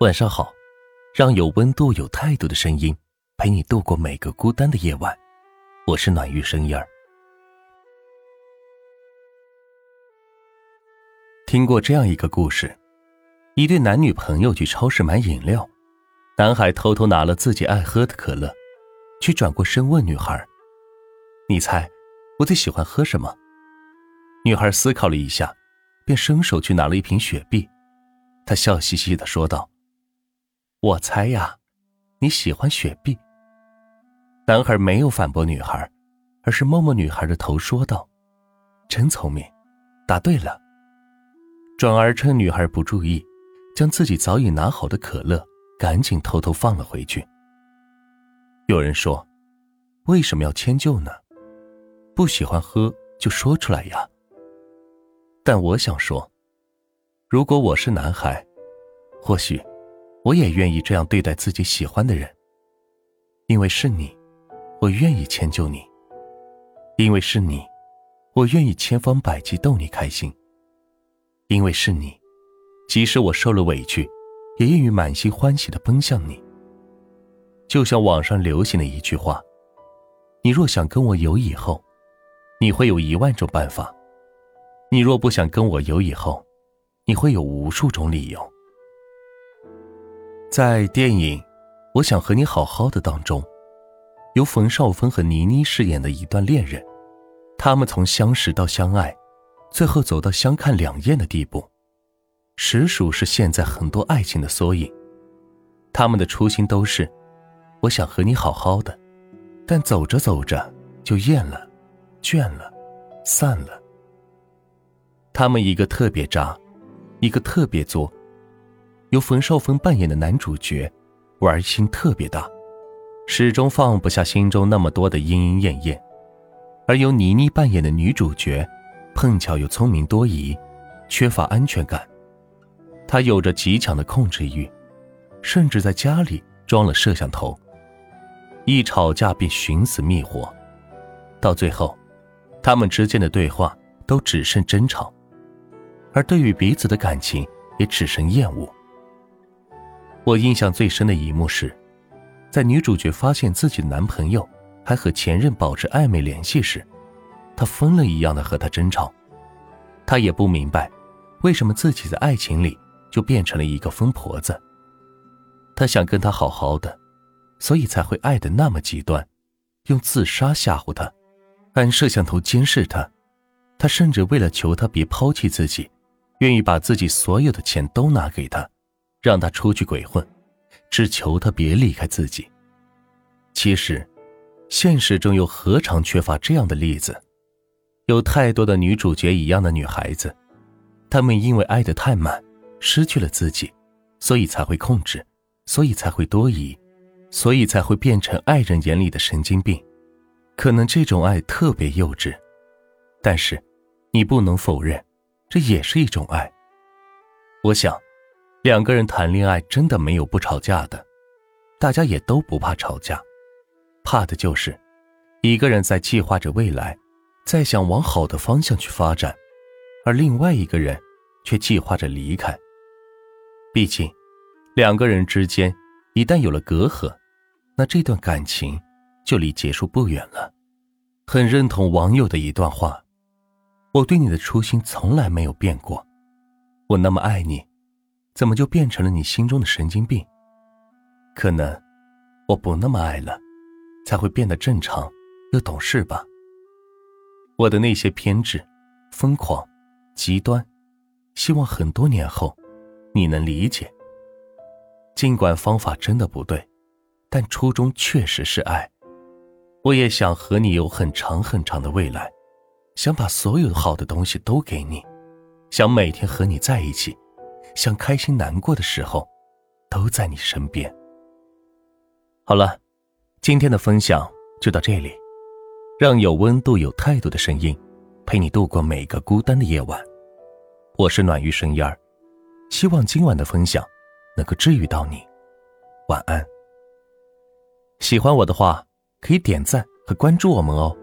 晚上好，让有温度、有态度的声音陪你度过每个孤单的夜晚。我是暖玉声音儿。听过这样一个故事：一对男女朋友去超市买饮料，男孩偷偷拿了自己爱喝的可乐，去转过身问女孩：“你猜我最喜欢喝什么？”女孩思考了一下，便伸手去拿了一瓶雪碧。她笑嘻嘻的说道。我猜呀，你喜欢雪碧。男孩没有反驳女孩，而是摸摸女孩的头，说道：“真聪明，答对了。”转而趁女孩不注意，将自己早已拿好的可乐赶紧偷偷放了回去。有人说：“为什么要迁就呢？不喜欢喝就说出来呀。”但我想说，如果我是男孩，或许。我也愿意这样对待自己喜欢的人，因为是你，我愿意迁就你；因为是你，我愿意千方百计逗你开心；因为是你，即使我受了委屈，也愿意满心欢喜的奔向你。就像网上流行的一句话：“你若想跟我有以后，你会有一万种办法；你若不想跟我有以后，你会有无数种理由。”在电影《我想和你好好的》当中，由冯绍峰和倪妮饰演的一段恋人，他们从相识到相爱，最后走到相看两厌的地步，实属是现在很多爱情的缩影。他们的初心都是我想和你好好的，但走着走着就厌了、倦了、散了。他们一个特别渣，一个特别作。由冯绍峰扮演的男主角，玩心特别大，始终放不下心中那么多的莺莺燕燕；而由倪妮扮演的女主角，碰巧又聪明多疑，缺乏安全感。她有着极强的控制欲，甚至在家里装了摄像头，一吵架便寻死觅活，到最后，他们之间的对话都只剩争吵，而对于彼此的感情也只剩厌恶。我印象最深的一幕是，在女主角发现自己男朋友还和前任保持暧昧联系时，她疯了一样的和他争吵。她也不明白，为什么自己在爱情里就变成了一个疯婆子。她想跟他好好的，所以才会爱的那么极端，用自杀吓唬他，安摄像头监视他。他甚至为了求他别抛弃自己，愿意把自己所有的钱都拿给他。让他出去鬼混，只求他别离开自己。其实，现实中又何尝缺乏这样的例子？有太多的女主角一样的女孩子，她们因为爱得太满，失去了自己，所以才会控制，所以才会多疑，所以才会变成爱人眼里的神经病。可能这种爱特别幼稚，但是，你不能否认，这也是一种爱。我想。两个人谈恋爱真的没有不吵架的，大家也都不怕吵架，怕的就是一个人在计划着未来，在想往好的方向去发展，而另外一个人却计划着离开。毕竟，两个人之间一旦有了隔阂，那这段感情就离结束不远了。很认同网友的一段话：“我对你的初心从来没有变过，我那么爱你。”怎么就变成了你心中的神经病？可能我不那么爱了，才会变得正常又懂事吧。我的那些偏执、疯狂、极端，希望很多年后你能理解。尽管方法真的不对，但初衷确实是爱。我也想和你有很长很长的未来，想把所有好的东西都给你，想每天和你在一起。想开心难过的时候，都在你身边。好了，今天的分享就到这里，让有温度、有态度的声音陪你度过每个孤单的夜晚。我是暖玉声音儿，希望今晚的分享能够治愈到你。晚安。喜欢我的话，可以点赞和关注我们哦。